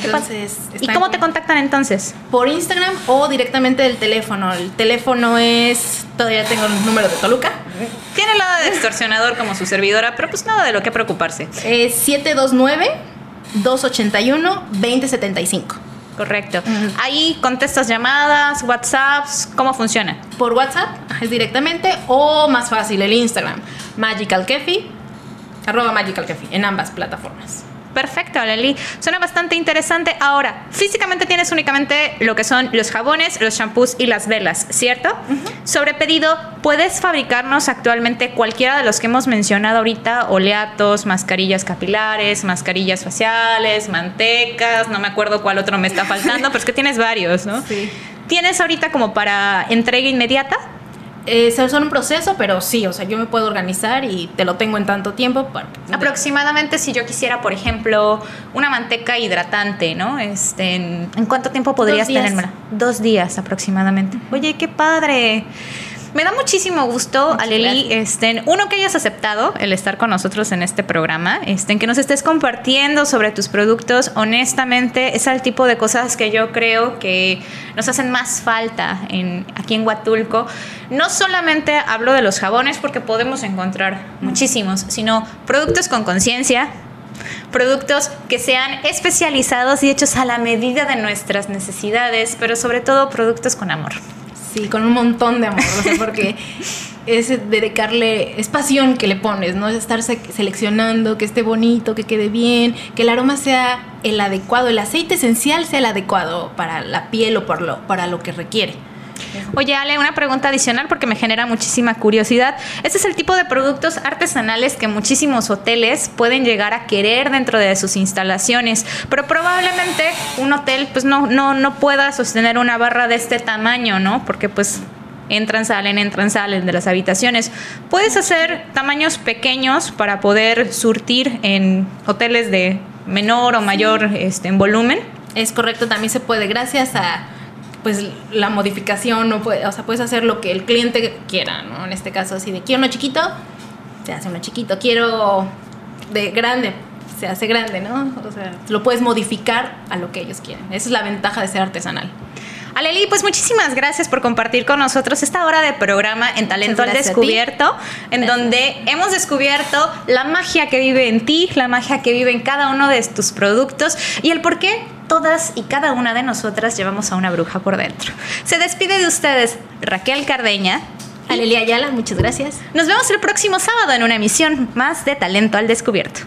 Qué padre. Entonces, ¿Y cómo te contactan entonces? Por Instagram o directamente del teléfono. El teléfono es. Todavía tengo el número de Toluca. Tiene lado de extorsionador como su servidora, pero pues nada de lo que preocuparse. Es 729-281-2075. Correcto. Ahí contestas llamadas, WhatsApps, ¿cómo funciona? Por WhatsApp es directamente o más fácil el Instagram. Magical Kefi. Arroba Magical Kefi en ambas plataformas. Perfecto, Leli. Suena bastante interesante. Ahora, físicamente tienes únicamente lo que son los jabones, los shampoos y las velas, ¿cierto? Sobre pedido, ¿puedes fabricarnos actualmente cualquiera de los que hemos mencionado ahorita? Oleatos, mascarillas capilares, mascarillas faciales, mantecas, no me acuerdo cuál otro me está faltando, pero es que tienes varios, ¿no? Sí. ¿Tienes ahorita como para entrega inmediata? Eh, son un proceso, pero sí, o sea, yo me puedo organizar y te lo tengo en tanto tiempo. Para, Aproximadamente si yo quisiera, por ejemplo, una manteca hidratante, ¿no? Este, ¿en, cuánto tiempo podrías tenérmela? Dos días aproximadamente. Oye, qué padre. Me da muchísimo gusto, Muchas Aleli, este, uno que hayas aceptado el estar con nosotros en este programa, este, en que nos estés compartiendo sobre tus productos. Honestamente, es el tipo de cosas que yo creo que nos hacen más falta en, aquí en Huatulco. No solamente hablo de los jabones, porque podemos encontrar muchísimos, sino productos con conciencia, productos que sean especializados y hechos a la medida de nuestras necesidades, pero sobre todo productos con amor. Con un montón de amor, o sea, porque es dedicarle, es pasión que le pones, ¿no? Es estar se- seleccionando, que esté bonito, que quede bien, que el aroma sea el adecuado, el aceite esencial sea el adecuado para la piel o por lo, para lo que requiere. Oye, Ale, una pregunta adicional porque me genera muchísima curiosidad. Este es el tipo de productos artesanales que muchísimos hoteles pueden llegar a querer dentro de sus instalaciones, pero probablemente un hotel pues no, no, no pueda sostener una barra de este tamaño, ¿no? Porque pues entran, salen, entran, salen de las habitaciones. Puedes hacer tamaños pequeños para poder surtir en hoteles de menor o mayor este, en volumen. Es correcto, también se puede, gracias a pues la modificación, no puede, o sea, puedes hacer lo que el cliente quiera, ¿no? En este caso, así de quiero uno chiquito, se hace uno chiquito, quiero de grande, se hace grande, ¿no? O sea, lo puedes modificar a lo que ellos quieren. Esa es la ventaja de ser artesanal. Aleli, pues muchísimas gracias por compartir con nosotros esta hora de programa en Talento al. Descubierto, en Gracias. donde hemos descubierto la magia que vive en ti, la magia que vive en cada uno de tus productos y el por qué todas y cada una de nosotras llevamos a una bruja por dentro. Se despide de ustedes Raquel Cardeña. Alelia Ayala, muchas gracias. Nos vemos el próximo sábado en una emisión más de Talento al Descubierto.